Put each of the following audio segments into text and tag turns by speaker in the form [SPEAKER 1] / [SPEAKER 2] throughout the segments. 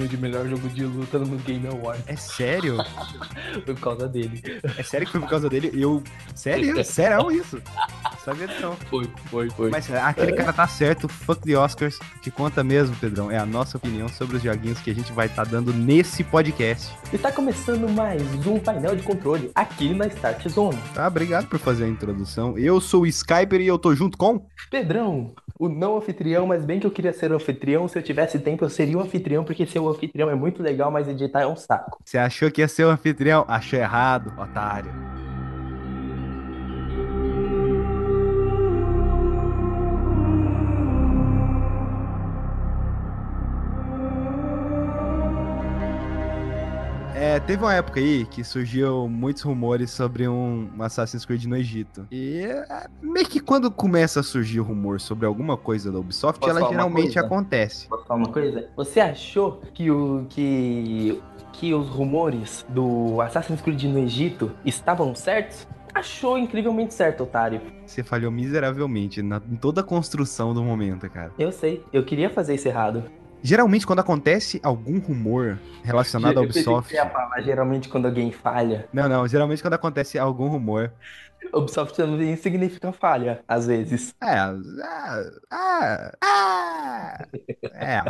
[SPEAKER 1] prêmio de melhor jogo de luta no Game Awards.
[SPEAKER 2] É sério?
[SPEAKER 1] por causa dele.
[SPEAKER 2] É sério que foi por causa dele? Eu. Sério? Sério isso? Sabia não.
[SPEAKER 1] Foi, foi, foi.
[SPEAKER 2] Mas aquele cara tá certo, fuck the Oscars. Que conta mesmo, Pedrão. É a nossa opinião sobre os joguinhos que a gente vai estar tá dando nesse podcast.
[SPEAKER 1] E tá começando mais um painel de controle aqui na Start Zone.
[SPEAKER 2] Tá, obrigado por fazer a introdução. Eu sou o Skyper e eu tô junto com.
[SPEAKER 1] Pedrão, o não anfitrião, mas bem que eu queria ser anfitrião. Se eu tivesse tempo, eu seria o anfitrião, porque ser o anfitrião é muito legal, mas editar é um saco.
[SPEAKER 2] Você achou que ia ser o anfitrião? Achou errado, otário. Teve uma época aí que surgiu muitos rumores sobre um Assassin's Creed no Egito. E é, meio que quando começa a surgir rumor sobre alguma coisa da Ubisoft, Posso ela geralmente acontece.
[SPEAKER 1] Posso falar uma coisa? Você achou que o que que os rumores do Assassin's Creed no Egito estavam certos? achou incrivelmente certo, otário.
[SPEAKER 2] Você falhou miseravelmente na, em toda a construção do momento, cara.
[SPEAKER 1] Eu sei, eu queria fazer isso errado.
[SPEAKER 2] Geralmente, quando acontece algum rumor relacionado ao Ubisoft.
[SPEAKER 1] Eu falar, geralmente, quando alguém falha.
[SPEAKER 2] Não, não. Geralmente, quando acontece algum rumor.
[SPEAKER 1] Ubisoft também significa falha, às vezes.
[SPEAKER 2] É. Ah, ah, ah, é.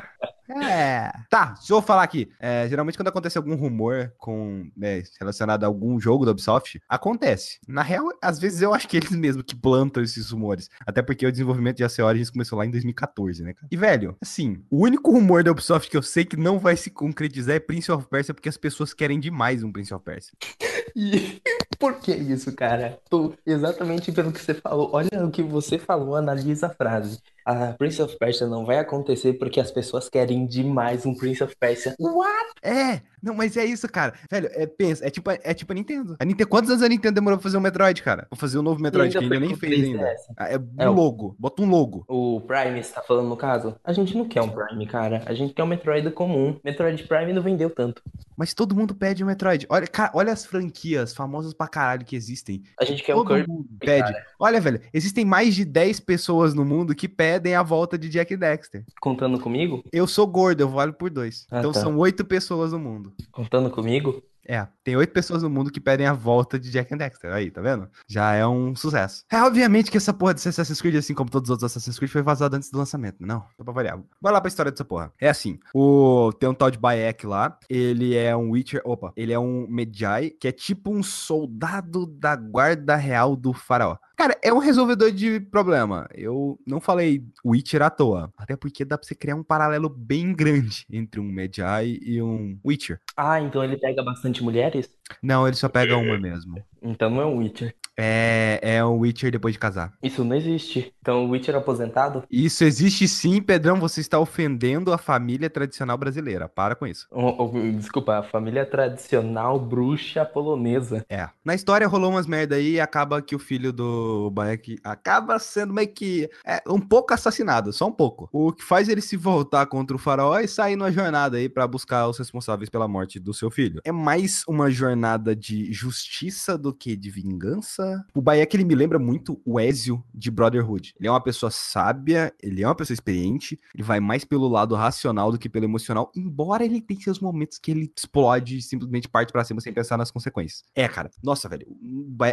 [SPEAKER 2] É. Tá, deixa eu falar aqui. É, geralmente, quando acontece algum rumor com né, relacionado a algum jogo da Ubisoft, acontece. Na real, às vezes eu acho que eles mesmos que plantam esses rumores. Até porque o desenvolvimento de AC Origins começou lá em 2014, né, cara? E, velho, assim, o único rumor da Ubisoft que eu sei que não vai se concretizar é Prince of Persia, porque as pessoas querem demais um Prince of Persia.
[SPEAKER 1] E por que isso, cara? Tô exatamente pelo que você falou. Olha o que você falou, analisa a frase a Prince of Persia não vai acontecer porque as pessoas querem demais um Prince of Persia.
[SPEAKER 2] What? É, não, mas é isso, cara. Velho, é, pensa, é tipo, é tipo a Nintendo. A Nintendo. Quantos anos a Nintendo demorou pra fazer um Metroid, cara? Pra fazer o um novo Metroid, que ainda nem fez ainda. Ah, é, é um logo. Bota um logo.
[SPEAKER 1] O Prime, você tá falando no caso? A gente não quer um Prime, cara. A gente quer um Metroid comum. Metroid Prime não vendeu tanto.
[SPEAKER 2] Mas todo mundo pede um Metroid. Olha, cara, olha as franquias famosas pra caralho que existem.
[SPEAKER 1] A gente quer
[SPEAKER 2] todo
[SPEAKER 1] um
[SPEAKER 2] Kirby. pede. Cara. Olha, velho, existem mais de 10 pessoas no mundo que pedem a volta de Jack Dexter.
[SPEAKER 1] Contando comigo?
[SPEAKER 2] Eu sou gordo, eu valho por dois. Ah, então tá. são oito pessoas no mundo.
[SPEAKER 1] Contando comigo?
[SPEAKER 2] É, tem oito pessoas no mundo que pedem a volta de Jack and Dexter. Aí, tá vendo? Já é um sucesso. É, obviamente que essa porra de Assassin's Creed, assim como todos os outros Assassin's Creed, foi vazada antes do lançamento. Não, só pra variar. Vai lá pra história dessa porra. É assim, o... tem um tal de Bayek lá, ele é um Witcher, opa, ele é um Medjay, que é tipo um soldado da guarda real do faraó. Cara, é um resolvedor de problema. Eu não falei Witcher à toa. Até porque dá pra você criar um paralelo bem grande entre um Medjay e um Witcher.
[SPEAKER 1] Ah, então ele pega bastante mulheres?
[SPEAKER 2] Não, ele só pega uma mesmo.
[SPEAKER 1] Então não é um Witcher.
[SPEAKER 2] É, é um Witcher depois de casar.
[SPEAKER 1] Isso não existe. Então, o Witcher aposentado?
[SPEAKER 2] Isso existe sim, Pedrão. Você está ofendendo a família tradicional brasileira. Para com isso.
[SPEAKER 1] Oh, oh, desculpa, a família tradicional bruxa polonesa.
[SPEAKER 2] É. Na história rolou umas merda aí e acaba que o filho do Bayek acaba sendo meio que é, um pouco assassinado, só um pouco. O que faz ele se voltar contra o faraó e sair numa jornada aí para buscar os responsáveis pela morte do seu filho. É mais uma jornada de justiça do que de vingança o Bayek, ele me lembra muito o Ezio de Brotherhood. Ele é uma pessoa sábia, ele é uma pessoa experiente, ele vai mais pelo lado racional do que pelo emocional, embora ele tenha seus momentos que ele explode e simplesmente parte para cima sem pensar nas consequências. É, cara. Nossa, velho.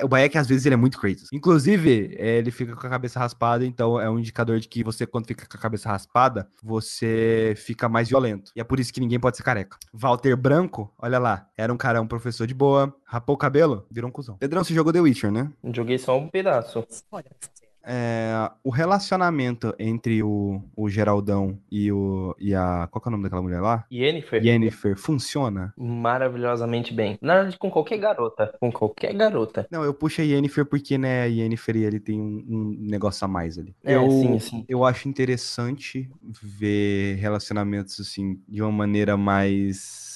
[SPEAKER 2] O Bayek, às vezes, ele é muito crazy. Inclusive, ele fica com a cabeça raspada, então é um indicador de que você, quando fica com a cabeça raspada, você fica mais violento. E é por isso que ninguém pode ser careca. Walter Branco, olha lá, era um cara, um professor de boa, rapou o cabelo, virou um cuzão. Pedrão, você jogou The Witcher, né?
[SPEAKER 1] Joguei só um pedaço.
[SPEAKER 2] É, o relacionamento entre o, o Geraldão e, o, e a. Qual é o nome daquela mulher lá?
[SPEAKER 1] Yennefer.
[SPEAKER 2] Yennefer, funciona?
[SPEAKER 1] Maravilhosamente bem. Na verdade, com qualquer garota. Com qualquer garota.
[SPEAKER 2] Não, eu puxo a Yennefer porque, né, a Yennefer ele tem um, um negócio a mais ali.
[SPEAKER 1] É,
[SPEAKER 2] eu,
[SPEAKER 1] sim, sim.
[SPEAKER 2] Eu acho interessante ver relacionamentos, assim, de uma maneira mais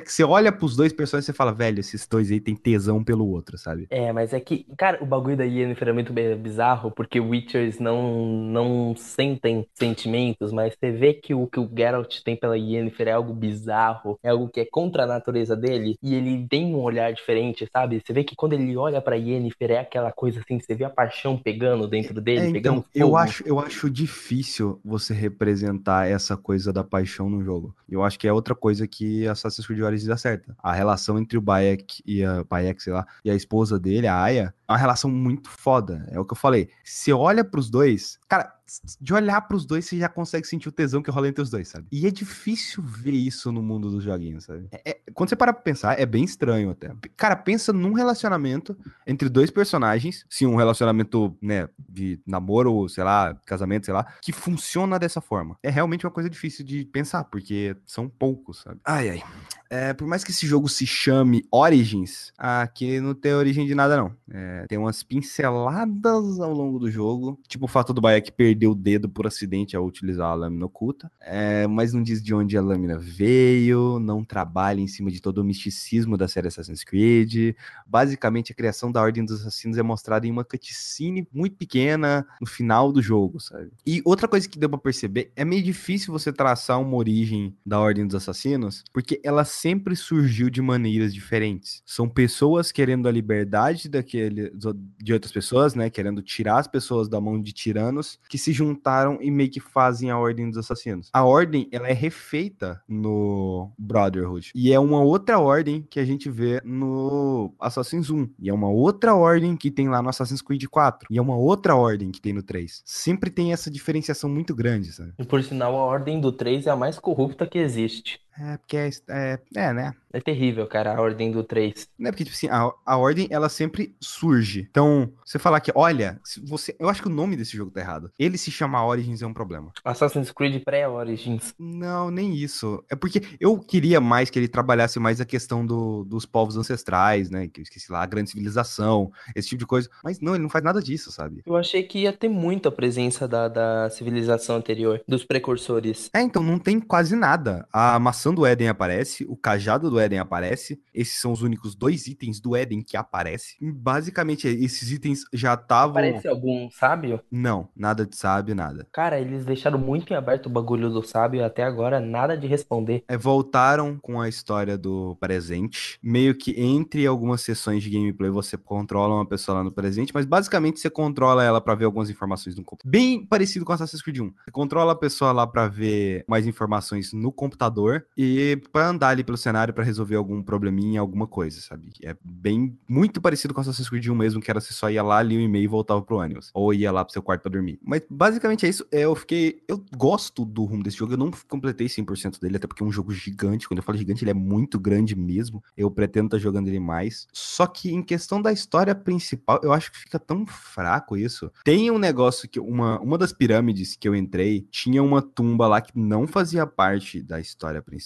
[SPEAKER 2] que você olha pros dois personagens e você fala, velho, esses dois aí tem tesão pelo outro, sabe?
[SPEAKER 1] É, mas é que, cara, o bagulho da Yennefer é muito bizarro, porque Witchers não, não sentem sentimentos, mas você vê que o que o Geralt tem pela Yennefer é algo bizarro, é algo que é contra a natureza dele, e ele tem um olhar diferente, sabe? Você vê que quando ele olha pra Yennefer é aquela coisa assim, você vê a paixão pegando dentro dele,
[SPEAKER 2] É,
[SPEAKER 1] pegando
[SPEAKER 2] então, eu
[SPEAKER 1] fogo.
[SPEAKER 2] acho, eu acho difícil você representar essa coisa da paixão no jogo. Eu acho que é outra coisa que Assassin's Creed Origins acerta. A relação entre o Bayek e a Bayek, sei lá, e a esposa dele, a Aya, é uma relação muito foda. É o que eu falei. Você olha pros dois, cara, de olhar pros dois, você já consegue sentir o tesão que rola entre os dois, sabe? E é difícil ver isso no mundo dos joguinhos, sabe? É- é- quando você para pra pensar, é bem estranho até. Cara, pensa num relacionamento entre dois personagens, sim, um relacionamento, né, de namoro, sei lá, casamento, sei lá, que funciona dessa forma. É realmente uma coisa difícil de pensar, porque são poucos, sabe? Ai, ai. É, por mais que esse jogo se chame Origins, aqui não tem origem de nada, não. É, tem umas pinceladas ao longo do jogo, tipo o fato do Bayek perder o dedo por acidente ao utilizar a lâmina oculta, é, mas não diz de onde a lâmina veio, não trabalha em cima de todo o misticismo da série Assassin's Creed. Basicamente, a criação da Ordem dos Assassinos é mostrada em uma cutscene muito pequena no final do jogo, sabe? E outra coisa que deu pra perceber, é meio difícil você traçar uma origem da Ordem dos Assassinos, porque ela sempre surgiu de maneiras diferentes. São pessoas querendo a liberdade daquele, de outras pessoas, né? Querendo tirar as pessoas da mão de tiranos, que se juntaram e meio que fazem a Ordem dos Assassinos. A Ordem, ela é refeita no Brotherhood. E é uma outra ordem que a gente vê no Assassin's 1. E é uma outra ordem que tem lá no Assassin's Creed 4. E é uma outra ordem que tem no 3. Sempre tem essa diferenciação muito grande, sabe?
[SPEAKER 1] E por sinal, a Ordem do 3 é a mais corrupta que existe.
[SPEAKER 2] É, porque é, é, é, né?
[SPEAKER 1] É terrível, cara, a Ordem do 3.
[SPEAKER 2] Não é porque, tipo assim, a, a ordem, ela sempre surge. Então, você falar que, olha, você. Eu acho que o nome desse jogo tá errado. Ele se chama Origins é um problema.
[SPEAKER 1] Assassin's Creed pré-Origins.
[SPEAKER 2] Não, nem isso. É porque eu queria mais que ele trabalhasse mais a questão do- dos povos ancestrais, né? Que eu esqueci lá, a grande civilização, esse tipo de coisa. Mas não, ele não faz nada disso, sabe?
[SPEAKER 1] Eu achei que ia ter muita presença da, da civilização anterior, dos precursores.
[SPEAKER 2] É, então não tem quase nada. A maçã do Éden aparece, o cajado do Éden aparece. Esses são os únicos dois itens do Éden que aparecem. Basicamente, esses itens já estavam.
[SPEAKER 1] Parece algum sábio?
[SPEAKER 2] Não, nada de sábio, nada.
[SPEAKER 1] Cara, eles deixaram muito em aberto o bagulho do sábio até agora nada de responder.
[SPEAKER 2] É, voltaram com a história do presente. Meio que entre algumas sessões de gameplay você controla uma pessoa lá no presente, mas basicamente você controla ela pra ver algumas informações no computador. Bem parecido com Assassin's Creed 1. Você controla a pessoa lá pra ver mais informações no computador e pra andar ali pelo cenário pra resolver algum probleminha, alguma coisa, sabe? É bem muito parecido com Assassin's Creed 1 mesmo, que era você só ia lá, lia o e-mail e voltava pro ônibus. Ou ia lá pro seu quarto pra dormir. Mas basicamente é isso. É, Eu fiquei. Eu gosto do rumo desse jogo. Eu não completei 100% dele, até porque é um jogo gigante. Quando eu falo gigante, ele é muito grande mesmo. Eu pretendo estar jogando ele mais. Só que em questão da história principal, eu acho que fica tão fraco isso. Tem um negócio que. Uma, uma das pirâmides que eu entrei tinha uma tumba lá que não fazia parte da história principal,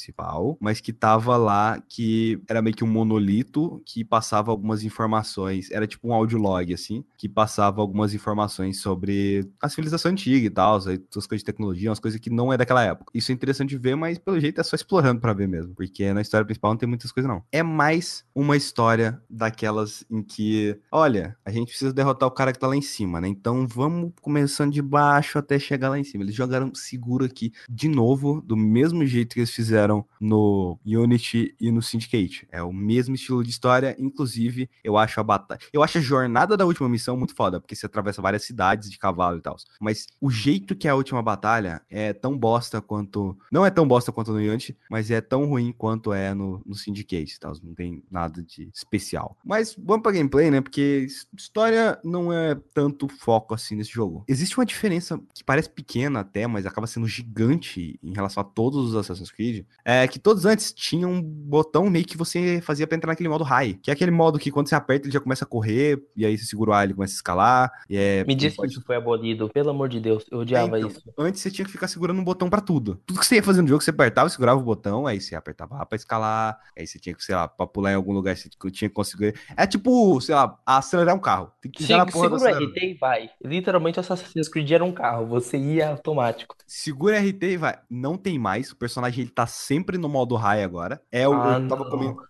[SPEAKER 2] mas que tava lá que era meio que um monolito que passava algumas informações. Era tipo um audiolog, assim, que passava algumas informações sobre a civilização antiga e tal, as coisas de tecnologia, umas coisas que não é daquela época. Isso é interessante ver, mas pelo jeito é só explorando pra ver mesmo, porque na história principal não tem muitas coisas não. É mais uma história daquelas em que, olha, a gente precisa derrotar o cara que tá lá em cima, né? Então vamos começando de baixo até chegar lá em cima. Eles jogaram seguro aqui de novo, do mesmo jeito que eles fizeram no Unity e no Syndicate. É o mesmo estilo de história, inclusive eu acho a batalha, eu acho a jornada da última missão muito foda, porque você atravessa várias cidades de cavalo e tal. Mas o jeito que é a última batalha é tão bosta quanto, não é tão bosta quanto no Unity, mas é tão ruim quanto é no, no Syndicate e tal. Não tem nada de especial. Mas vamos pra gameplay, né? Porque história não é tanto foco assim nesse jogo. Existe uma diferença que parece pequena até, mas acaba sendo gigante em relação a todos os Assassin's Creed. É que todos antes tinham um botão meio que você fazia pra entrar naquele modo high, que é aquele modo que quando você aperta ele já começa a correr, e aí você segura o A ele começa a escalar. É,
[SPEAKER 1] Me diz que isso foi abolido, pelo amor de Deus, eu odiava
[SPEAKER 2] É, então,
[SPEAKER 1] isso.
[SPEAKER 2] Antes você tinha que ficar segurando um botão pra tudo. Tudo que você ia fazer no jogo, você apertava, segurava o botão, aí você apertava A pra escalar, aí você tinha que, sei lá, pra pular em algum lugar, você tinha que conseguir. É tipo, sei lá, acelerar um carro. Tem que do
[SPEAKER 1] segura. RT e vai. Literalmente, o Assassin's Creed era um carro, você ia automático.
[SPEAKER 2] Segura RT e vai. Não tem mais. O personagem ele tá sempre no modo high agora. É o
[SPEAKER 1] Ah,
[SPEAKER 2] eu, tava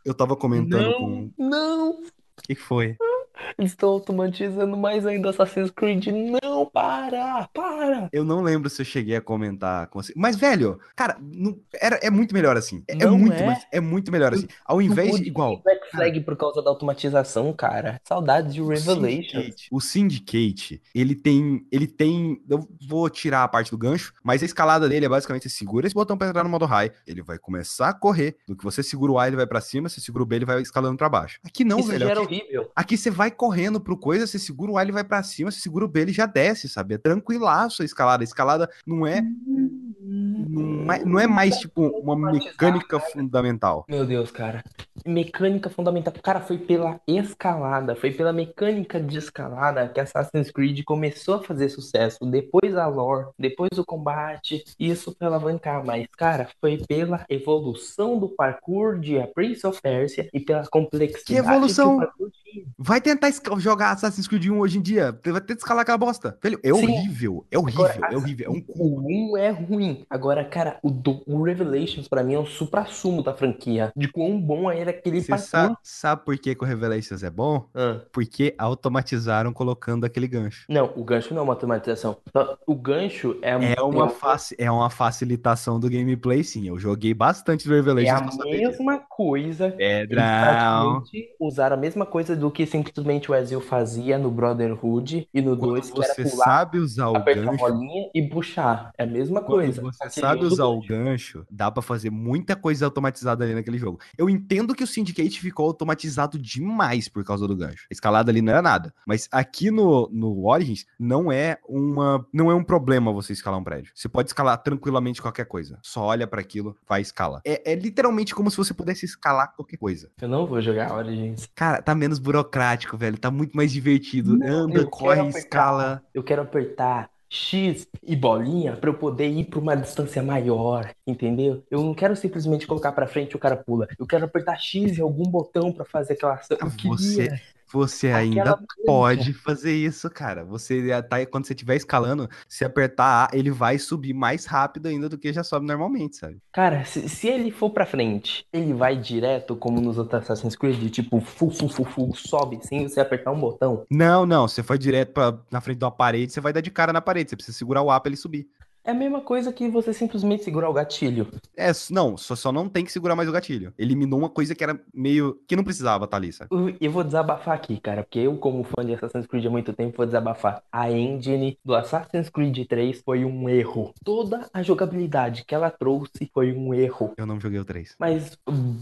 [SPEAKER 2] eu tava comentando
[SPEAKER 1] Não,
[SPEAKER 2] com.
[SPEAKER 1] não.
[SPEAKER 2] O que que foi?
[SPEAKER 1] Eles estão automatizando mais ainda Assassin's Creed. Não, para, para.
[SPEAKER 2] Eu não lembro se eu cheguei a comentar com você. Mas, velho, cara, não- era, é muito melhor assim. É, é
[SPEAKER 1] Não
[SPEAKER 2] muito,
[SPEAKER 1] é.
[SPEAKER 2] mais- é muito melhor assim. Ao invés de igual.
[SPEAKER 1] Black Flag por causa da automatização, cara. Saudades de.
[SPEAKER 2] Syndicate, o Syndicate, ele tem, ele tem, eu vou tirar a parte do gancho, mas a escalada dele é basicamente você segura esse botão pra entrar no modo high, ele vai começar a correr, do que você segura o A ele vai pra cima, você segura o B ele vai escalando pra baixo. Aqui não,
[SPEAKER 1] Isso
[SPEAKER 2] velho,
[SPEAKER 1] era
[SPEAKER 2] aqui,
[SPEAKER 1] horrível.
[SPEAKER 2] aqui você vai correndo pro coisa, você segura o A ele vai pra cima, você segura o B ele já desce, sabe? É tranquilaço a escalada, a escalada não é, não é, não é mais tipo uma mecânica fundamental.
[SPEAKER 1] Meu Deus, cara. Mecânica fundamental. Cara, foi pela escalada, foi pela mecânica de escalada que Assassin's Creed começou a fazer sucesso. Depois a lore, depois o combate, isso pra alavancar. Mas, cara, foi pela evolução do parkour de A Prince of Persia e pela complexidade
[SPEAKER 2] Que evolução?
[SPEAKER 1] o parkour.
[SPEAKER 2] Vai tentar jogar Assassin's Creed 1 hoje em dia. Vai ter que escalar aquela bosta. Velho, é
[SPEAKER 1] Sim.
[SPEAKER 2] horrível. É horrível,
[SPEAKER 1] Agora,
[SPEAKER 2] é horrível. É um cu.
[SPEAKER 1] O 1 é ruim. Agora, cara, o, do, o Revelations pra mim é o supra-sumo da franquia. De quão bom era aquele
[SPEAKER 2] Você sabe, sabe por que, que o Revelations é bom?
[SPEAKER 1] Ah.
[SPEAKER 2] Porque automatizaram colocando aquele gancho.
[SPEAKER 1] Não, o gancho não é uma automatização. O gancho é,
[SPEAKER 2] É uma,
[SPEAKER 1] é,
[SPEAKER 2] faci- é uma facilitação do gameplay, sim. Eu joguei bastante do
[SPEAKER 1] é
[SPEAKER 2] Revelations
[SPEAKER 1] a
[SPEAKER 2] saber disso.
[SPEAKER 1] mesma coisa.
[SPEAKER 2] Pedrão.
[SPEAKER 1] usaram a mesma coisa do que simplesmente o Ezio fazia no Brotherhood e no
[SPEAKER 2] Quando
[SPEAKER 1] 2, que era
[SPEAKER 2] você
[SPEAKER 1] pular,
[SPEAKER 2] sabe usar o
[SPEAKER 1] apertar a
[SPEAKER 2] gancho,
[SPEAKER 1] bolinha e puxar. É a mesma
[SPEAKER 2] quando
[SPEAKER 1] coisa.
[SPEAKER 2] você sabe
[SPEAKER 1] usa
[SPEAKER 2] usar o gancho, dá pra fazer muita coisa automatizada ali naquele jogo. Eu entendo que o Syndicate ficou automatizado demais por causa do gancho. A escalada ali não era nada. Mas aqui no, no Origins não é uma não é um problema você escalar um prédio. Você pode escalar tranquilamente qualquer coisa. Só olha pra aquilo, vai escala. É, é literalmente como se você pudesse escalar qualquer coisa.
[SPEAKER 1] Eu não vou jogar Origins.
[SPEAKER 2] Cara, tá menos burocrático, velho. Tá muito mais divertido.
[SPEAKER 1] Não,
[SPEAKER 2] Anda, corre,
[SPEAKER 1] apertar.
[SPEAKER 2] escala.
[SPEAKER 1] Eu quero apertar X e bolinha pra eu poder ir pra uma distância maior, entendeu? Eu não quero simplesmente colocar pra frente e o cara pula. Eu quero apertar X e algum botão pra fazer aquela ação.
[SPEAKER 2] Você,
[SPEAKER 1] queria
[SPEAKER 2] você
[SPEAKER 1] aquela
[SPEAKER 2] ainda
[SPEAKER 1] mecânica.
[SPEAKER 2] pode fazer isso, cara. Você tá quando você estiver escalando, se apertar A, ele vai subir mais rápido ainda do que já sobe normalmente, sabe?
[SPEAKER 1] Cara, se, se ele for pra frente, ele vai direto como nos outros Assassin's Creed, tipo, fu, fu, fu, fu, sobe sem você apertar um botão.
[SPEAKER 2] Não, não, você foi direto pra, na frente de uma parede, você vai dar de cara na parede, você precisa segurar o A pra ele subir.
[SPEAKER 1] É a mesma coisa que você simplesmente segurar o gatilho.
[SPEAKER 2] É, não, só, só não tem que segurar mais o gatilho. Eliminou uma coisa que era meio. que não precisava?
[SPEAKER 1] Eu, eu vou desabafar aqui, cara, porque eu, como fã de Assassin's Creed há muito tempo, vou desabafar. A engine do Assassin's Creed 3 foi um erro. Toda a jogabilidade que ela trouxe foi um erro.
[SPEAKER 2] Eu não joguei o 3.
[SPEAKER 1] Mas hum,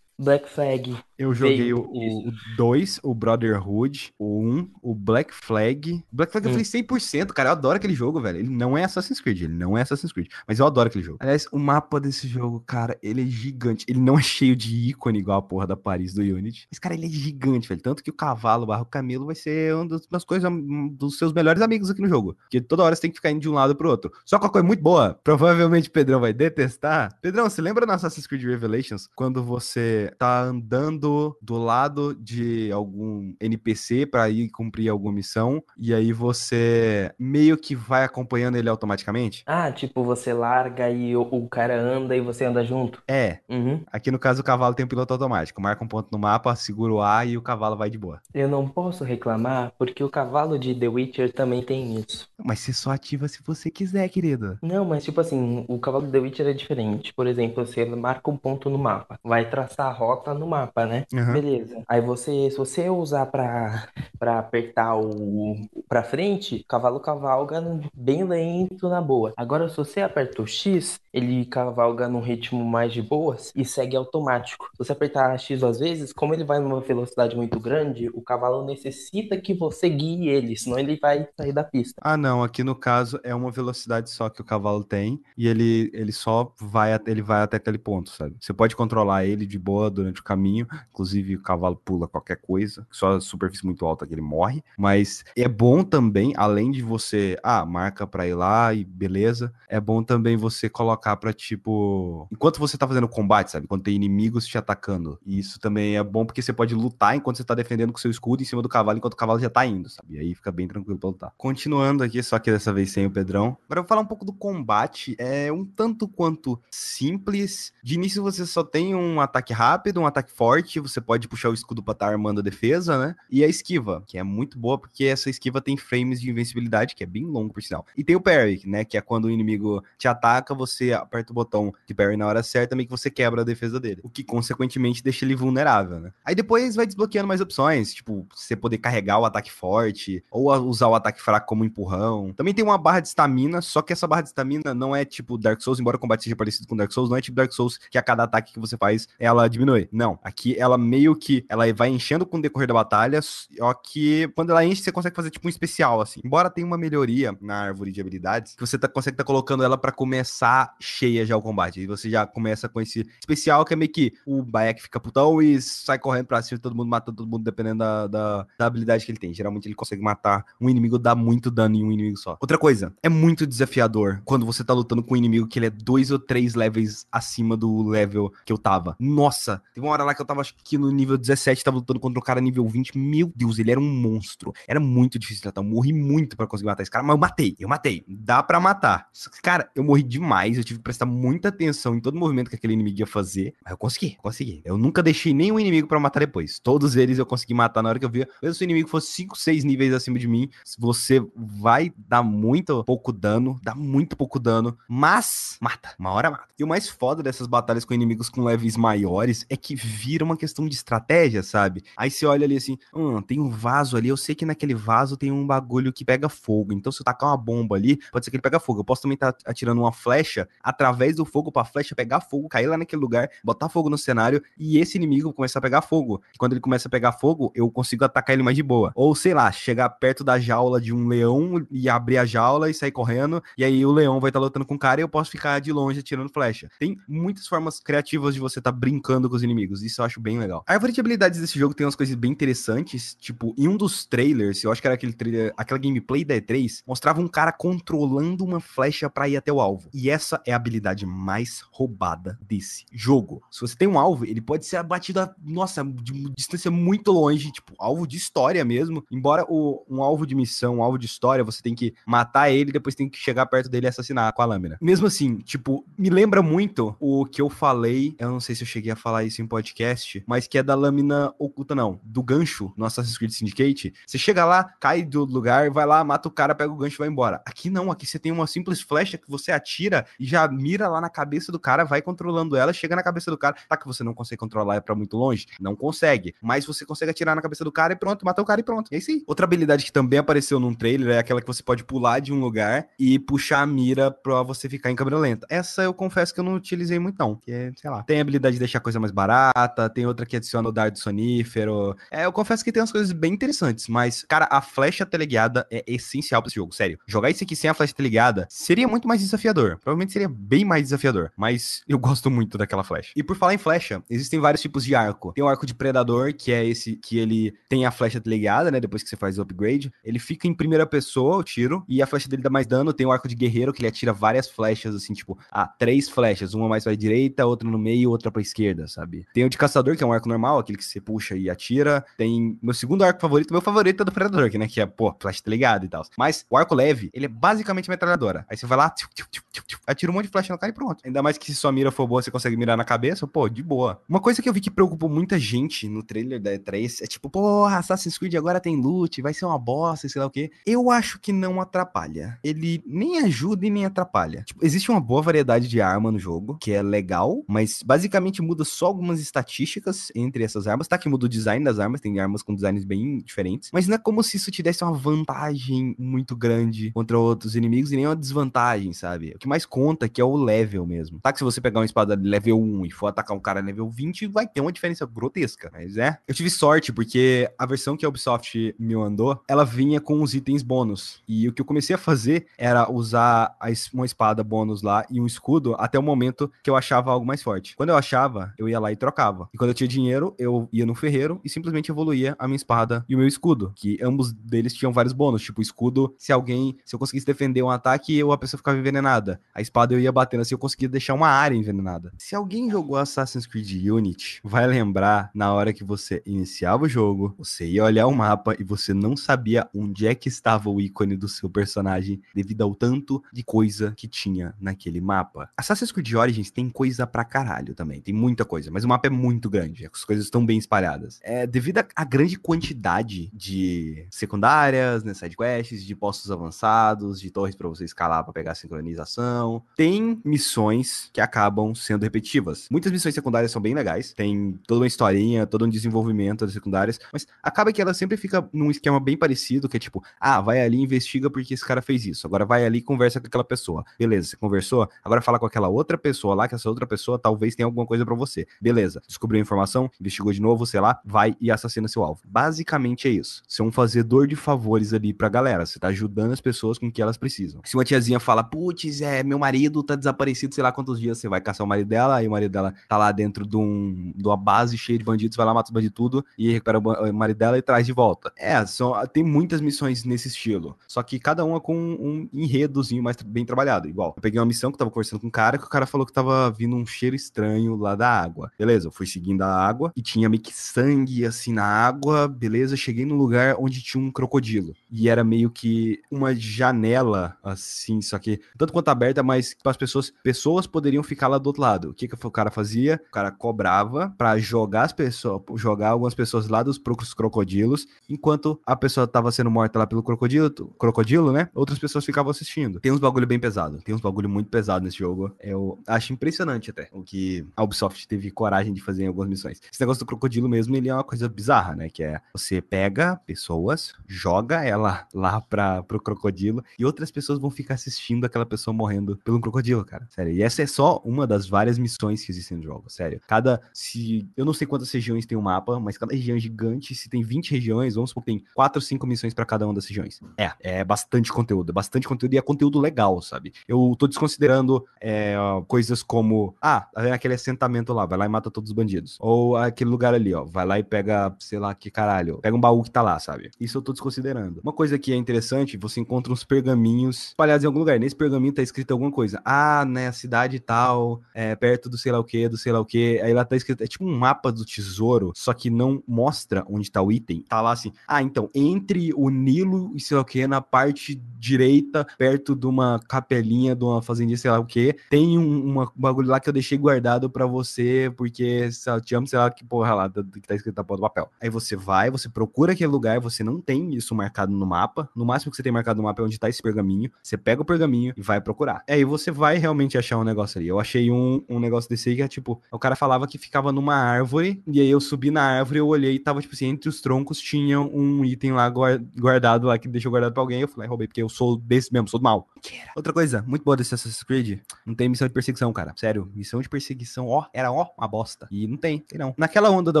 [SPEAKER 1] Black Flag,
[SPEAKER 2] Eu joguei
[SPEAKER 1] Veio
[SPEAKER 2] o 2, o, Brotherhood, o 1, um, o Black Flag. Black Flag eu
[SPEAKER 1] Hum.
[SPEAKER 2] falei 100%, cara. Eu adoro aquele jogo, velho. Ele não é Assassin's Creed, ele não é Assassin's Creed. Mas eu adoro aquele jogo. Aliás, o mapa desse jogo, cara, ele é gigante. Ele não é cheio de ícone igual a porra da Paris do Unity. Mas, cara, ele é gigante, velho. Tanto que o cavalo barra o camelo vai ser uma das, das coisas, um dos seus melhores amigos aqui no jogo. Porque toda hora você tem que ficar indo de um lado pro outro. Só que uma coisa muito boa, provavelmente o Pedrão vai detestar. Pedrão, você lembra no Assassin's Creed Revelations? Quando você tá andando do lado de algum NPC pra ir cumprir alguma missão, e aí você meio que vai acompanhando ele automaticamente?
[SPEAKER 1] ah, tipo, você larga e o, o cara anda e você anda junto.
[SPEAKER 2] É,
[SPEAKER 1] Uhum.
[SPEAKER 2] aqui no caso o cavalo tem um piloto automático. Marca um ponto no mapa, segura o A e o cavalo vai de boa.
[SPEAKER 1] Eu não posso reclamar porque o cavalo de The Witcher também tem isso.
[SPEAKER 2] Mas você só ativa se você quiser, querido.
[SPEAKER 1] Não, mas tipo assim, o cavalo de The Witcher é diferente. Por exemplo, você marca um ponto no mapa, vai traçar a rota no mapa, né?
[SPEAKER 2] Aham.
[SPEAKER 1] Beleza. Aí você, se você usar pra, pra apertar o pra frente, o cavalo cavalga bem lento na boa. Agora, se você aperta o X, ele cavalga num ritmo mais de boas e segue automático. Se você apertar X duas vezes, como ele vai numa velocidade muito grande, o cavalo necessita que você guie ele, senão ele vai sair da pista.
[SPEAKER 2] Ah, não. Aqui no caso é uma velocidade só que o cavalo tem e ele, ele só vai ele vai até aquele ponto, sabe? Você pode controlar ele de boa durante o caminho. Inclusive, o cavalo pula qualquer coisa. Só a superfície muito alta que ele morre. Mas é bom também, além de você, ah, marca pra ir lá e beleza. É bom também você colocar atacar pra, tipo. Enquanto você tá fazendo combate, sabe? Quando tem inimigos te atacando. E isso também é bom porque você pode lutar enquanto você tá defendendo com seu escudo em cima do cavalo, enquanto o cavalo já tá indo, sabe? E aí fica bem tranquilo pra lutar. Continuando aqui, só que dessa vez sem o Pedrão. Agora eu vou falar um pouco do combate. É um tanto quanto simples. De início você só tem um ataque rápido, um ataque forte. Você pode puxar o escudo pra estar tá armando a defesa, né? E a esquiva, que é muito boa porque essa esquiva tem frames de invencibilidade, que é bem longo por sinal. E tem o parry, né? Que é quando o inimigo te ataca, você aperta o botão de parry na hora certa, meio que você quebra a defesa dele. O que consequentemente deixa ele vulnerável, né? Aí depois vai desbloqueando mais opções, tipo, você poder carregar o ataque forte, ou usar o ataque fraco como empurrão. Também tem uma barra de estamina, só que essa barra de estamina não é tipo Dark Souls, embora o combate seja parecido com Dark Souls, não é tipo Dark Souls que a cada ataque que você faz ela diminui. Não, aqui ela meio que ela vai enchendo com o decorrer da batalha, só que quando ela enche você consegue fazer tipo um especial assim. Embora tenha uma melhoria na árvore de habilidades, que você tá, consegue estar tá colocando ela para começar cheia já o combate. E você já começa com esse especial que é meio que o Bayek fica putão e sai correndo pra cima, todo mundo matando todo mundo dependendo da, da, da habilidade que ele tem. Geralmente ele consegue matar um inimigo, dá muito dano em um inimigo só. Outra coisa, é muito desafiador quando você tá lutando com um inimigo que ele é dois ou três levels acima do level que eu tava. Nossa, teve uma hora lá que eu tava, acho que no nível 17, tava lutando contra um cara nível 20. Meu Deus, ele era um monstro. Era muito difícil tratar. Eu morri muito para conseguir matar esse cara, mas eu matei. Eu matei. Dá para matar. Cara, eu morri demais. Eu tive que prestar muita atenção em todo movimento que aquele inimigo ia fazer. Mas eu consegui, consegui. Eu nunca deixei nenhum inimigo para matar depois. Todos eles eu consegui matar na hora que eu via. Mesmo se o inimigo fosse 5, 6 níveis acima de mim, você vai dar muito pouco dano, dá muito pouco dano, mas mata. Uma hora mata. E o mais foda dessas batalhas com inimigos com levels maiores é que vira uma questão de estratégia, sabe? Aí você olha ali assim, hum, tem um vaso ali, eu sei que naquele vaso tem um bagulho que pega fogo. Então se eu tacar uma bomba ali, pode ser que ele pega fogo. Eu posso também estar tá atirando uma flecha através do fogo para a flecha pegar fogo, cair lá naquele lugar, botar fogo no cenário e esse inimigo começar a pegar fogo. E quando ele começa a pegar fogo, eu consigo atacar ele mais de boa. Ou sei lá, chegar perto da jaula de um leão e abrir a jaula e sair correndo, e aí o leão vai estar tá lutando com o cara e eu posso ficar de longe atirando flecha. Tem muitas formas criativas de você estar tá brincando com os inimigos, isso eu acho bem legal. A árvore de habilidades desse jogo tem umas coisas bem interessantes, tipo, em um dos trailers, eu acho que era aquele trailer, aquela gameplay da E3, mostrava um cara controlando uma flecha para ir até o alvo. E essa é a habilidade mais roubada desse jogo. Se você tem um alvo, ele pode ser abatido a, nossa, de uma distância muito longe, tipo, alvo de história mesmo. Embora o, um alvo de missão, um alvo de história, você tem que matar ele, depois tem que chegar perto dele e assassinar com a lâmina. Mesmo assim, tipo, me lembra muito o que eu falei, eu não sei se eu cheguei a falar isso em podcast, mas que é da lâmina oculta, não, do gancho no Assassin's Creed Syndicate. Você chega lá, cai do lugar, vai lá, mata o cara, pega o gancho e vai embora. Aqui não, aqui você tem uma simples flecha que você atira e já mira lá na cabeça do cara, vai controlando ela, chega na cabeça do cara. Tá que você não consegue controlar é para muito longe? Não consegue. Mas você consegue atirar na cabeça do cara e pronto, matar o cara e pronto. É isso aí. Outra habilidade que também apareceu num trailer é aquela que você pode pular de um lugar e puxar a mira pra você ficar em câmera lenta. Essa eu confesso que eu não utilizei muito, não. Que é, sei lá. Tem a habilidade de deixar a coisa mais barata, tem outra que adiciona o dardo sonífero. É, eu confesso que tem umas coisas bem interessantes, mas, cara, a flecha teleguiada é essencial pra esse jogo, sério. Jogar isso aqui sem a flecha teleguiada seria muito mais desafiador. Provavelmente seria bem mais desafiador, mas eu gosto muito daquela flecha. E por falar em flecha, existem vários tipos de arco. Tem o arco de predador, que é esse que ele tem a flecha teleguiada, né? Depois que você faz o upgrade. Ele fica em primeira pessoa, o tiro, e a flecha dele dá mais dano. Tem o arco de guerreiro, que ele atira várias flechas, assim, tipo, ah, três flechas, uma mais pra direita, outra no meio, outra pra esquerda, sabe? Tem o de caçador, que é um arco normal, aquele que você puxa e atira. Tem meu segundo arco favorito, meu favorito é do predador, que, né? Que é, pô, flecha teleguada e tal. Mas o arco leve, ele é basicamente metralhadora. Aí você vai lá, tchum, tchum, tchum, atira um monte de flecha no cara e pronto. Ainda mais que se sua mira for boa, você consegue mirar na cabeça, pô, de boa. Uma coisa que eu vi que preocupou muita gente no trailer da E3 é tipo, porra, Assassin's Creed agora tem loot, vai ser uma bosta, sei lá o quê. Eu acho que não atrapalha. Ele nem ajuda e nem atrapalha. Tipo, existe uma boa variedade de arma no jogo, que é legal, mas basicamente muda só algumas estatísticas entre essas armas. Tá que muda o design das armas, tem armas com designs bem diferentes, mas não é como se isso te desse uma vantagem muito grande contra outros inimigos e nem uma desvantagem, sabe? O que mais conta é que é o level mesmo. Tá que se você pegar uma espada level 1 e for atacar um cara level 20, vai ter uma diferença grotesca, mas é. Eu tive sorte porque a versão que a Ubisoft me mandou, ela vinha com os itens bônus. E o que eu comecei a fazer era usar uma espada bônus lá e um escudo até o momento que eu achava algo mais forte. Quando eu achava, eu ia lá e trocava. E quando eu tinha dinheiro, eu ia no ferreiro e simplesmente evoluía a minha espada e o meu escudo, que ambos deles tinham vários bônus, tipo escudo, se alguém, se eu conseguisse defender um ataque, eu a pessoa ficava envenenada. A espada eu ia batendo assim, eu conseguia deixar uma área envenenada. Se alguém jogou Assassin's Creed Unity, vai lembrar na hora que você iniciava o jogo, você ia olhar o mapa e você não sabia onde é que estava o ícone do seu personagem devido ao tanto de coisa que tinha naquele mapa. Assassin's Creed Origins tem coisa pra caralho também, tem muita coisa, mas o mapa é muito grande, as coisas estão bem espalhadas. É devido à grande quantidade de secundárias, né, sidequests, de postos avançados, de torres para você escalar para pegar sincronização. Tem missões que acabam sendo repetitivas. Muitas missões secundárias são bem legais, tem toda uma historinha, todo um desenvolvimento das secundárias, mas acaba que ela sempre fica num esquema bem parecido, que é tipo, ah, vai ali investiga porque esse cara fez isso. Agora vai ali e conversa com aquela pessoa. Beleza, você conversou? Agora fala com aquela outra pessoa lá, que essa outra pessoa talvez tenha alguma coisa para você. Beleza, descobriu a informação, investigou de novo, sei lá, vai e assassina seu alvo. Basicamente é isso. Você é um fazedor de favores ali pra galera. Você tá ajudando as pessoas com o que elas precisam. Se uma tiazinha fala, putz, é, meu marido tá desaparecido, sei lá quantos dias, você vai caçar o marido dela, aí o marido dela tá lá dentro de, um, de uma base cheia de bandidos, vai lá, mata os bandidos tudo e recupera o marido dela e traz de volta. É, são, tem muitas missões nesse estilo. Só que cada uma com um enredozinho mais bem trabalhado. Igual, eu peguei uma missão que eu tava conversando com um cara, que o cara falou que tava vindo um cheiro estranho lá da água. Beleza, eu fui seguindo a água e tinha meio que sangue assim na água, beleza, cheguei no lugar onde tinha um crocodilo. E era meio que uma janela, assim, só que tanto quanto aberta, mas as pessoas, pessoas poderiam ficar lá do outro lado. O que, que o cara fazia? O cara cobrava para jogar as pessoas, jogar algumas pessoas lá dos crocodilos, enquanto a pessoa tava sendo morta lá pelo crocodilo, crocodilo, né? Outras pessoas ficavam assistindo. Tem uns bagulho bem pesado, tem uns bagulho muito pesado nesse jogo. Eu acho impressionante até o que a Ubisoft teve coragem de fazer em algumas missões. Esse negócio do crocodilo mesmo, ele é uma coisa bizarra, né? Que é você pega pessoas, joga ela lá para pro crocodilo e outras pessoas vão ficar assistindo aquela pessoa morrendo pelo crocodilo, cara. Sério. E essa é só uma das várias missões que existem no jogo, sério. Cada se eu não sei quantas regiões tem o um mapa, mas cada região é gigante, se tem 20 regiões, vamos supor que tem 4 ou 5 missões para cada uma das regiões. É, é bastante conteúdo, é bastante conteúdo e é conteúdo legal, sabe? Eu tô desconsiderando é, coisas como, ah, tá aquele assentamento lá, vai lá e mata todos os bandidos. Ou aquele lugar ali, ó, vai lá e pega, sei lá, que caralho, pega um baú que tá lá, sabe? Isso eu tô desconsiderando. Uma coisa que é interessante, você encontra uns pergaminhos espalhados em algum lugar. Nesse pergaminho tá escrito alguma coisa. Ah, né, cidade tal, é, perto do sei lá o que, do sei lá o que. Aí lá tá escrito, é tipo um mapa do tesouro, só que não mostra onde tá o item. Tá lá assim, ah, então, entre o Nilo e sei lá o que, na parte direita, perto de uma capelinha, de uma fazendinha, sei lá o que, tem um uma, bagulho lá que eu deixei guardado para você, porque eu te amo, sei lá que porra lá, que tá escrito na porra do papel. Aí você vai, você procura aquele lugar, você não tem isso marcado no mapa. No máximo que você tem marcado no mapa é onde tá esse pergaminho. Você pega o pergaminho e vai procurar. Aí você vai realmente achar um negócio ali. Eu achei um, um negócio desse aí que é tipo, o cara falava que ficava numa árvore, e aí eu subi na árvore, eu olhei e tava, tipo assim, entre os troncos tinha um item lá guardado lá que deixou guardado pra alguém. Eu falei, roubei, porque eu sou desse mesmo, sou do mal. Outra coisa, muito boa desse Assassin's Creed, não tem missão de perseguição, cara. Sério, missão de perseguição, ó, era ó, uma bosta. E não tem, tem não. Naquela onda da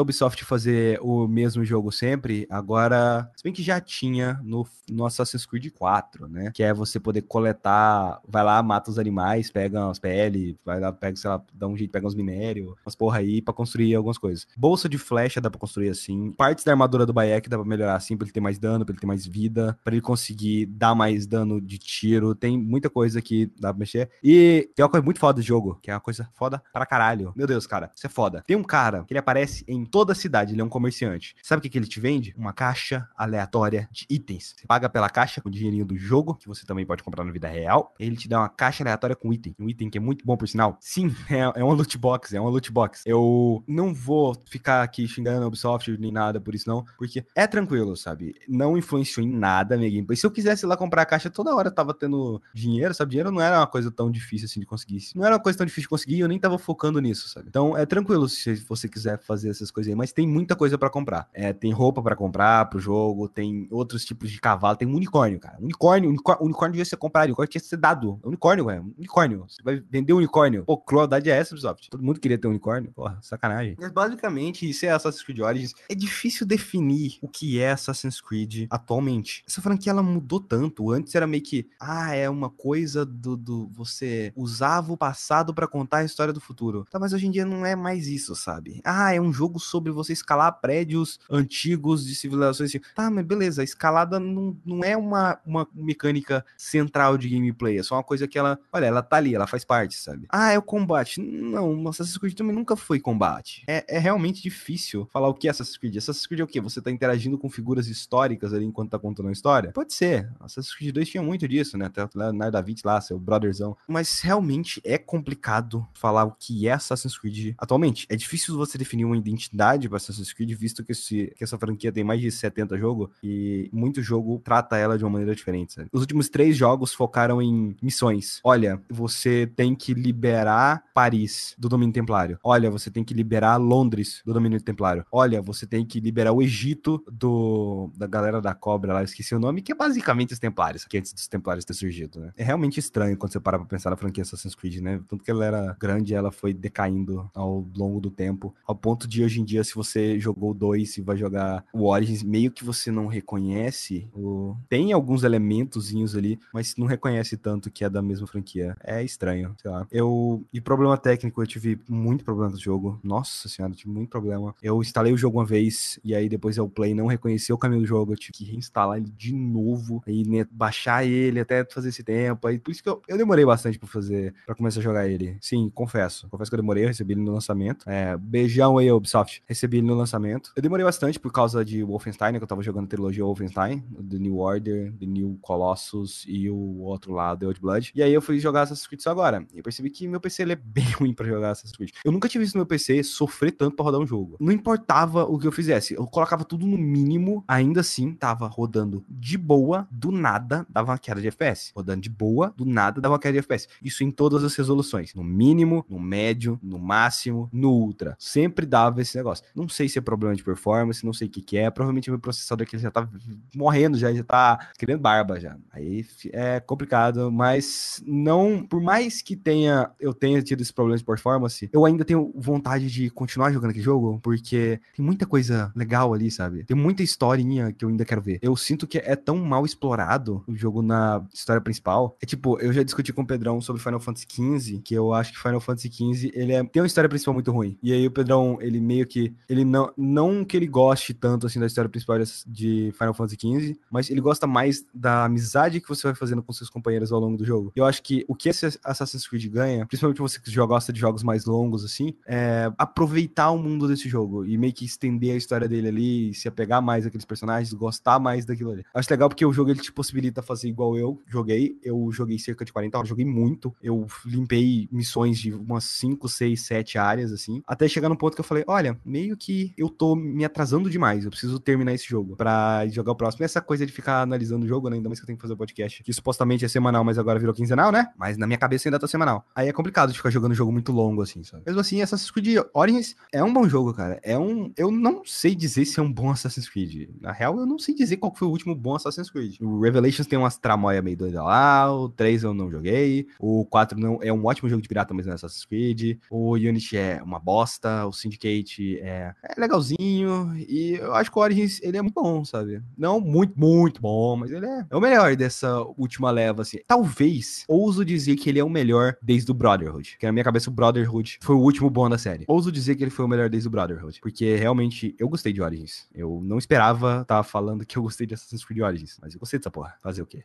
[SPEAKER 2] Ubisoft fazer o mesmo jogo sempre, agora, se bem que já tinha no, no Assassin's Creed 4, né? Que é você poder coletar, vai lá, mata os animais, pega as peles, vai lá, pega, sei lá, dá um jeito, pega uns minérios, umas porra aí pra construir algumas coisas. Bolsa de flecha dá pra construir assim. Partes da armadura do Bayek dá pra melhorar assim, pra ele ter mais dano, pra ele ter mais vida, pra ele conseguir dar mais dano de tiro. Tem muita coisa que dá pra mexer. E tem uma coisa muito foda do jogo, que é uma coisa foda pra caralho. Meu Deus, cara, isso é foda. Tem um cara que ele aparece em toda a cidade, ele é um comerciante. Sabe o que, que ele te vende? Uma caixa aleatória de itens. Você paga pela caixa com o dinheirinho do jogo, que você também pode comprar na vida real. Ele te dá uma caixa aleatória com item. Um item que é muito bom, por sinal. Sim, é, é uma loot box, é uma loot box. Eu não vou ficar aqui xingando a Ubisoft nem nada por isso, não, porque é tranquilo, sabe? Não influenciou em nada a minha gameplay. Se eu quisesse lá comprar a caixa toda hora, tava tendo dinheiro, sabe? Dinheiro não era uma coisa tão difícil assim de conseguir. Não era uma coisa tão difícil de conseguir, eu nem tava focando nisso, sabe? Então é tranquilo se você quiser fazer essas coisas aí, mas tem muita coisa para comprar. É, tem roupa para comprar pro jogo, tem outros tipos de cavalo, tem um unicórnio, cara. Unicórnio, unicórnio, unicórnio devia ser comprado, unicórnio tinha que ser dado. Unicórnio, velho. Unicórnio. Você vai vender um unicórnio. Pô, crueldade é essa, Ubisoft. Todo mundo queria ter um unicórnio. Porra, sacanagem. Mas basicamente, isso é Assassin's Creed Origins. É difícil definir o que é Assassin's Creed atualmente. Essa franquia ela mudou tanto. Antes era meio que, ah, é uma coisa do, do você usava o passado para contar a história do futuro. Tá, mas hoje em dia não é mais isso, sabe? Ah, é um jogo sobre você escalar prédios antigos de civilizações. Tá, mas beleza, a escalada não, não é uma, uma mecânica central de gameplay, é só uma coisa que ela, olha, ela tá ali, ela faz parte, sabe? Ah, é o combate. Não, Assassin's Creed também nunca foi combate. É, é realmente difícil falar o que é Assassin's Creed. Assassin's Creed é o quê? Você tá interagindo com figuras históricas ali enquanto tá contando a história? Pode ser. Assassin's Creed 2 tinha muito disso, né? Até o Leonardo da Vinci lá, seu brotherzão. Mas realmente é complicado falar o que é Assassin's Creed atualmente. É difícil você definir uma identidade para Assassin's Creed, visto que, esse, que essa franquia tem mais de 70 jogos e muito jogo trata ela de uma maneira diferente, sabe? Os últimos três jogos focaram em missões. Olha, você tem que liberar Paris do domínio templário. Olha, você tem que liberar Londres do domínio templário. Olha, você tem que liberar o Egito do da galera da cobra lá, esqueci o nome, que é basicamente os templários, que antes dos templários ter surgido, né? É realmente estranho quando você para pra pensar na franquia Assassin's Creed, né? Tanto que ela era grande, ela foi decaindo ao longo do tempo, ao ponto de hoje em dia, se você jogou dois e vai jogar o Origins, meio que você não reconhece o... Tem alguns elementozinhos ali, mas não reconhece tanto que é da mesma franquia. É estranho, sei lá. Eu... E problema técnico, eu tive muito problema com o jogo. Nossa senhora, tive muito problema. Eu instalei o jogo uma vez, e aí depois eu play não reconheceu o caminho do jogo, eu tive que reinstalar ele de novo, aí né, baixar ele até fazer esse tempo. Aí por isso que eu, eu demorei bastante para fazer, para começar a jogar ele. Sim, confesso. Confesso que eu demorei, eu recebi ele no lançamento. É, beijão aí, Ubisoft. Recebi ele no lançamento. Eu demorei bastante por causa de Wolfenstein, né, que eu tava jogando a trilogia Wolfenstein, The New Order, The New Colossus e o outro lado, The Old Blood. E aí eu fui jogar Assassin's Creed só agora. E eu percebi que meu PC é bem ruim para jogar Assassin's Creed. Eu nunca tive visto meu PC sofrer tanto para rodar um jogo. Não importava o que eu fizesse, eu colocava tudo no mínimo, ainda assim tava rodando de boa, do nada dava uma queda de FPS. Rodando de boa, do nada dava uma queda de FPS. Isso em todas as resoluções, no mínimo, no médio, no máximo, no ultra. Sempre dava esse negócio. Não sei se é problema de performance, não sei o que que é. Provavelmente meu processador aqui já tá morrendo já, já tá querendo barba já. Aí é complicado, mas não, por mais que tenha eu tenha tido esse problema de performance, eu ainda tenho vontade de continuar jogando aquele jogo, porque tem muita coisa legal ali, sabe? Tem muita historinha que eu ainda quero ver. Eu sinto que é tão mal explorado o jogo na história principal. É tipo, eu já discuti com o Pedrão sobre Final Fantasy XV, que eu acho que Final Fantasy XV, ele é, tem uma história principal muito ruim. E aí o Pedrão, ele meio que, ele não, não que ele goste tanto assim da história principal de Final Fantasy XV, mas ele gosta mais da amizade que você vai fazendo com seus companheiros ao longo do jogo. Eu acho que o que esse Assassin's Creed ganha, principalmente você que gosta de jogos mais longos assim, é aproveitar o mundo desse jogo e meio que estender a história dele ali, se apegar mais àqueles personagens, gostar mais daquilo ali. Acho legal porque o jogo ele te possibilita fazer igual eu joguei. Eu joguei cerca de 40 horas, joguei muito. Eu limpei missões de umas 5, 6, 7 áreas, assim. Até chegar no ponto que eu falei: olha, meio que eu tô me atrasando demais. Eu preciso terminar esse jogo pra jogar o próximo. E essa coisa de ficar analisando o jogo, né? Ainda mais que eu tenho que fazer o podcast, que supostamente é semanal, mas agora virou quinzenal, né? Mas na minha cabeça ainda tá semanal. Aí é complicado de ficar jogando um jogo muito longo, assim, sabe? Mesmo assim, Assassin's Creed Origins é um bom jogo, cara. É um. Eu não sei dizer se é um bom Assassin's Creed. Na real, eu não sei dizer qual foi o último bom Assassin's Creed. O Revelations tem umas tramóia meio doida lá, o 3 eu não joguei, o 4 não, é um ótimo jogo de pirata, mas não é Assassin's Creed, o Unity é uma bosta, o Syndicate é, é legalzinho, e eu acho que o Origins, ele é muito bom, sabe? Não muito, muito bom, mas ele é, é o melhor dessa última leva, assim. Talvez, ouso dizer que ele é o melhor desde o Brotherhood, que na minha cabeça o Brotherhood foi o último bom da série. Ouso dizer que ele foi o melhor desde o Brotherhood, porque realmente eu gostei de Origins. Eu não esperava estar tá falando que eu gostei de Assassin's Creed Origins, mas eu gostei dessa porra. Fazer o quê?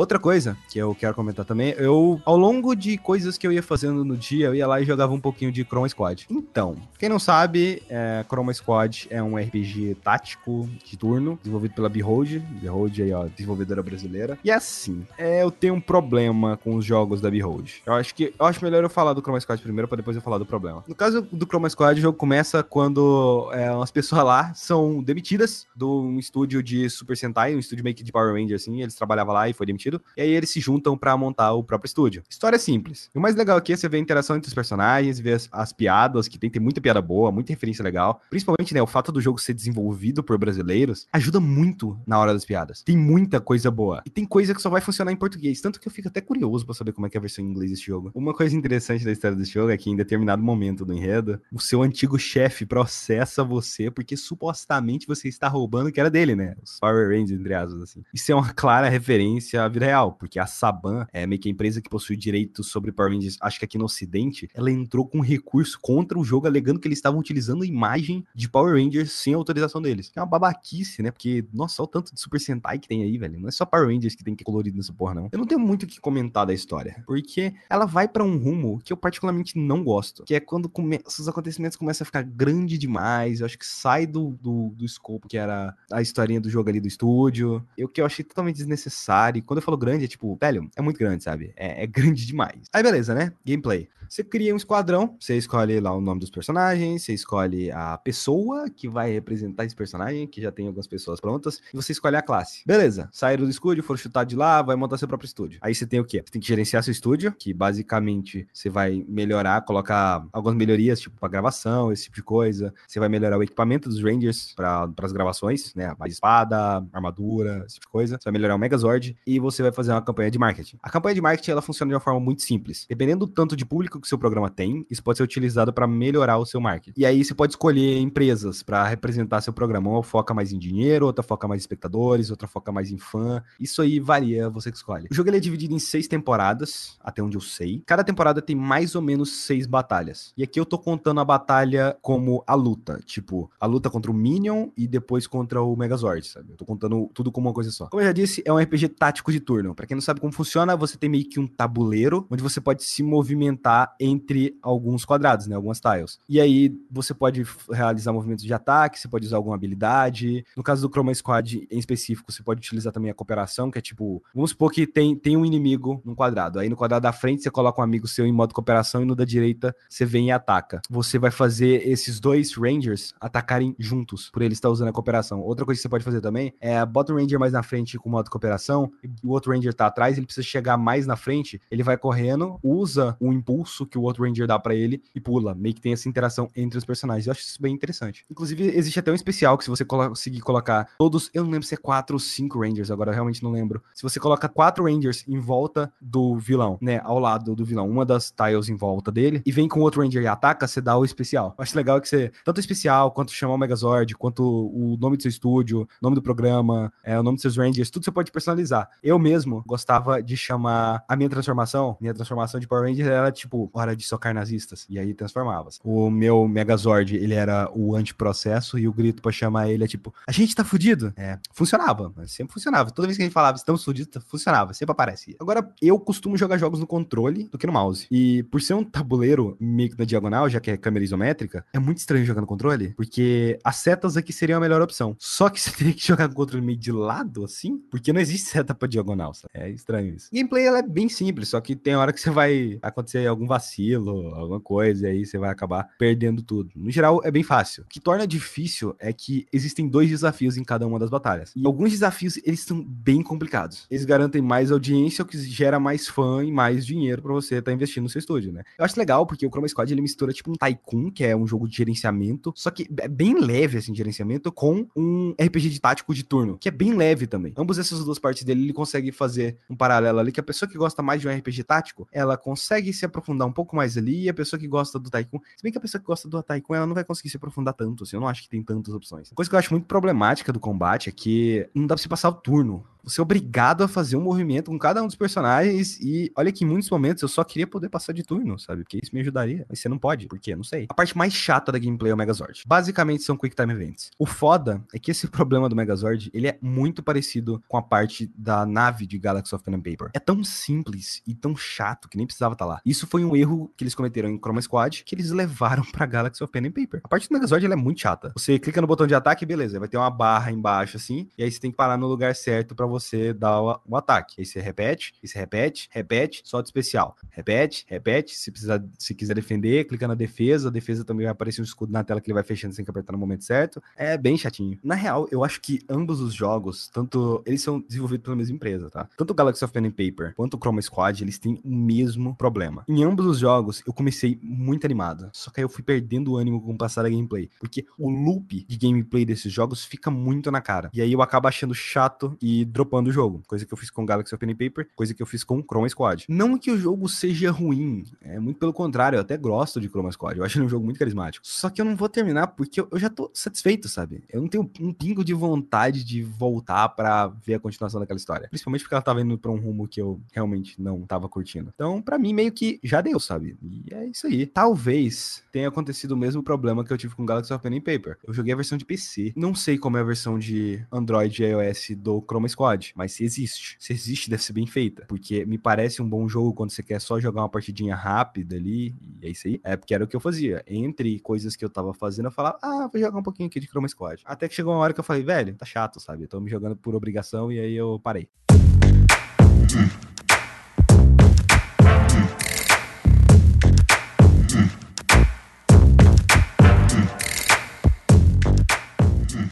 [SPEAKER 2] Outra coisa que eu quero comentar também, eu, ao longo de coisas que eu ia fazendo no dia, eu ia lá e jogava um pouquinho de Chroma Squad. Então, quem não sabe, é, Chroma Squad é um RPG tático de turno, desenvolvido pela Behold. Behold aí, ó, desenvolvedora brasileira. E assim, é, eu tenho um problema com os jogos da Behold. Eu acho que eu acho melhor eu falar do Chroma Squad primeiro, para depois eu falar do problema. No caso do Chroma Squad, o jogo começa quando é, umas pessoas lá são demitidas de um estúdio de Super Sentai, um estúdio meio que de Power Ranger, assim, eles trabalhavam lá e foi demitido divertido. E aí eles se juntam para montar o próprio estúdio. História simples. E o mais legal aqui é você ver a interação entre os personagens, ver as, as piadas, que tem, tem muita piada boa, muita referência legal. Principalmente, né, o fato do jogo ser desenvolvido por brasileiros ajuda muito na hora das piadas. Tem muita coisa boa. E tem coisa que só vai funcionar em português. Tanto que eu fico até curioso para saber como é que é a versão em inglês desse jogo. Uma coisa interessante da história desse jogo é que em determinado momento do enredo, o seu antigo chefe processa você porque supostamente você está roubando que era dele, né? Os Power Rangers, entre aspas, assim. Isso é uma clara referência à vida real, porque a Saban é meio que a empresa que possui direitos sobre Power Rangers, acho que aqui no Ocidente, ela entrou com recurso contra o jogo, alegando que eles estavam utilizando a imagem de Power Rangers sem autorização deles. É uma babaquice, né? Porque, nossa, olha o tanto de Super Sentai que tem aí, velho. Não é só Power Rangers que tem que colorido nessa porra, não. Eu não tenho muito o que comentar da história, porque ela vai para um rumo que eu particularmente não gosto, que é quando come... os acontecimentos começam a ficar grande demais, eu acho que sai do, do, do escopo que era a historinha do jogo ali do estúdio, o que eu achei totalmente desnecessário. Quando eu falo grande, é tipo, velho, é muito grande, sabe? É, é grande demais. Aí beleza, né? Gameplay. Você cria um esquadrão, você escolhe lá o nome dos personagens, você escolhe a pessoa que vai representar esse personagem, que já tem algumas pessoas prontas, e você escolhe a classe. Beleza, saíram do estúdio, foram chutar de lá, vai montar seu próprio estúdio. Aí você tem o quê? Você tem que gerenciar seu estúdio, que basicamente você vai melhorar, colocar algumas melhorias, tipo pra gravação, esse tipo de coisa. Você vai melhorar o equipamento dos Rangers para as gravações, né? Mais espada, armadura, esse tipo de coisa. Você vai melhorar o Megazord e você vai fazer uma campanha de marketing. A campanha de marketing ela funciona de uma forma muito simples. Dependendo do tanto de público que seu programa tem, isso pode ser utilizado para melhorar o seu marketing. E aí você pode escolher empresas para representar seu programa. Uma foca mais em dinheiro, outra foca mais em espectadores, outra foca mais em fã. Isso aí varia, você que escolhe. O jogo ele é dividido em seis temporadas, até onde eu sei. Cada temporada tem mais ou menos seis batalhas. E aqui eu tô contando a batalha como a luta. Tipo, a luta contra o Minion e depois contra o Megazord, sabe? Eu tô contando tudo como uma coisa só. Como eu já disse, é um RPG tático de turno. Para quem não sabe como funciona, você tem meio que um tabuleiro onde você pode se movimentar entre alguns quadrados, né? Algumas tiles. E aí você pode realizar movimentos de ataque, você pode usar alguma habilidade. No caso do Chroma Squad em específico, você pode utilizar também a cooperação, que é tipo, vamos supor que tem, tem um inimigo num quadrado. Aí no quadrado da frente você coloca um amigo seu em modo cooperação e no da direita você vem e ataca. Você vai fazer esses dois Rangers atacarem juntos, por ele estar usando a cooperação. Outra coisa que você pode fazer também é bota o Ranger mais na frente com modo cooperação e o outro Ranger tá atrás, ele precisa chegar mais na frente, ele vai correndo, usa o impulso que o outro Ranger dá para ele e pula. Meio que tem essa interação entre os personagens. Eu acho isso bem interessante. Inclusive, existe até um especial que se você conseguir colocar todos, eu não lembro se é quatro ou cinco Rangers, agora eu realmente não lembro. Se você coloca quatro Rangers em volta do vilão, né, ao lado do vilão, uma das tiles em volta dele, e vem com outro Ranger e ataca, você dá o especial. Eu acho legal que você, tanto o especial, quanto chamar o Megazord, quanto o nome do seu estúdio, nome do programa, é, o nome dos seus Rangers, tudo você pode personalizar. Eu mesmo gostava de chamar a minha transformação, minha transformação de Power Ranger era tipo, hora de socar nazistas, e aí transformava. -se. O meu Megazord, ele era o antiprocesso, e o grito pra chamar ele é tipo, a gente tá fudido? É, funcionava, sempre funcionava. Toda vez que a gente falava, estamos fudidos, funcionava, sempre aparecia. Agora, eu costumo jogar jogos no controle do que no mouse. E por ser um tabuleiro meio que na diagonal, já que é câmera isométrica, é muito estranho jogar no controle, porque as setas aqui seriam a melhor opção. Só que você teria que jogar o controle meio de lado, assim, porque não existe seta pra diagonal, sabe? É estranho isso. Gameplay, ela é bem simples, só que tem hora que você vai acontecer algum vacilo, alguma coisa, e aí você vai acabar perdendo tudo. No geral, é bem fácil. O que torna difícil é que existem dois desafios em cada uma das batalhas. E alguns desafios, eles são bem complicados. Eles garantem mais audiência, o que gera mais fã e mais dinheiro para você estar tá investindo no seu estúdio, né? Eu acho legal, porque o Chroma Squad, ele mistura tipo um Tycoon, que é um jogo de gerenciamento, só que é bem leve, assim, gerenciamento, com um RPG de tático de turno, que é bem leve também. Ambos essas duas partes dele, ele consegue fazer um paralelo ali, que a pessoa que gosta mais de um RPG tático, ela consegue se aprofundar um pouco mais ali, e a pessoa que gosta do Tycoon, se bem que a pessoa que gosta do Tycoon, ela não vai conseguir se aprofundar tanto, assim, eu não acho que tem tantas opções. Uma coisa que eu acho muito problemática do combate é que não dá pra se passar o turno você é obrigado a fazer um movimento com cada um dos personagens. E olha que em muitos momentos eu só queria poder passar de turno, sabe? Porque isso me ajudaria. Mas você não pode. Por quê? Não sei. A parte mais chata da gameplay é o Megazord. Basicamente são Quick Time Events. O foda é que esse problema do Megazord, ele é muito parecido com a parte da nave de Galaxy of Pen and Paper. É tão simples e tão chato que nem precisava estar tá lá. Isso foi um erro que eles cometeram em Chroma Squad, que eles levaram pra Galaxy of Pen and Paper. A parte do Megazord, ela é muito chata. Você clica no botão de ataque, beleza. Vai ter uma barra embaixo, assim, e aí você tem que parar no lugar certo para você dar o, ataque. Aí você repete, e você repete, repete, solta especial. Repete, repete. Se precisar, se quiser defender, clica na defesa. A defesa também vai aparecer um escudo na tela que ele vai fechando sem que apertar no momento certo. É bem chatinho. Na real, eu acho que ambos os jogos, tanto eles são desenvolvidos pela mesma empresa, tá? Tanto o Galaxy of Pen and Paper quanto o Chroma Squad, eles têm o mesmo problema. Em ambos os jogos, eu comecei muito animado. Só que aí eu fui perdendo o ânimo com o passar da gameplay. Porque o loop de gameplay desses jogos fica muito na cara. E aí eu acabo achando chato e dropando o jogo. Coisa que eu fiz com Galaxy of Paper, coisa que eu fiz com Chroma Squad. Não que o jogo seja ruim, é muito pelo contrário, eu até gosto de Chroma Squad. Eu acho ele um jogo muito carismático. Só que eu não vou terminar porque eu já tô satisfeito, sabe? Eu não tenho um pingo de vontade de voltar para ver a continuação daquela história. Principalmente porque ela tava indo pra um rumo que eu realmente não tava curtindo. Então, para mim, meio que já deu, sabe? E é isso aí. Talvez tenha acontecido o mesmo problema que eu tive com Galaxy of Pen Paper. Eu joguei a versão de PC. Não sei como é a versão de Android e iOS do Chroma Squad, mas se existe. Se existe, deve ser bem feita. Porque me parece um bom jogo quando você quer só jogar uma partidinha rápida ali. E é isso aí. É porque era o que eu fazia. Entre coisas que eu tava fazendo, eu falava, ah, vou jogar um pouquinho aqui de Chroma Squad. Até que chegou uma hora que eu falei, velho, tá chato, sabe? Eu tô me jogando por obrigação e aí eu parei.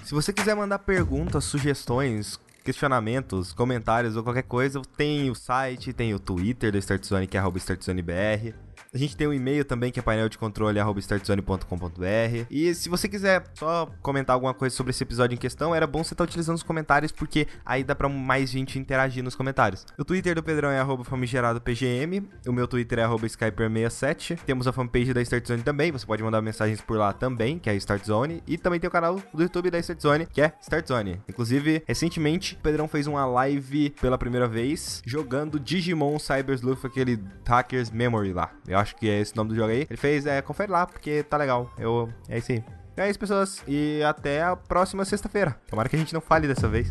[SPEAKER 2] Se você quiser mandar perguntas, sugestões, questionamentos, comentários ou qualquer coisa, tem o site, tem o Twitter do StartZone, que é StartZoneBR. A gente tem um e-mail também que é painel de controle startzone.com.br. E se você quiser só comentar alguma coisa sobre esse episódio em questão, era bom você estar tá utilizando os comentários, porque aí dá pra mais gente interagir nos comentários. O Twitter do Pedrão é famigeradopgm, o meu Twitter é skyper67. Temos a fanpage da Startzone também, você pode mandar mensagens por lá também, que é Startzone. E também tem o canal do YouTube da Startzone, que é Startzone. Inclusive, recentemente, o Pedrão fez uma live pela primeira vez, jogando Digimon Cyber Sleuth, aquele Hackers Memory lá. Eu eu acho que é esse nome do jogo aí. Ele fez, é, confere lá, porque tá legal. Eu, é isso aí. É isso, pessoas. E até a próxima sexta-feira. Tomara que a gente não fale dessa vez.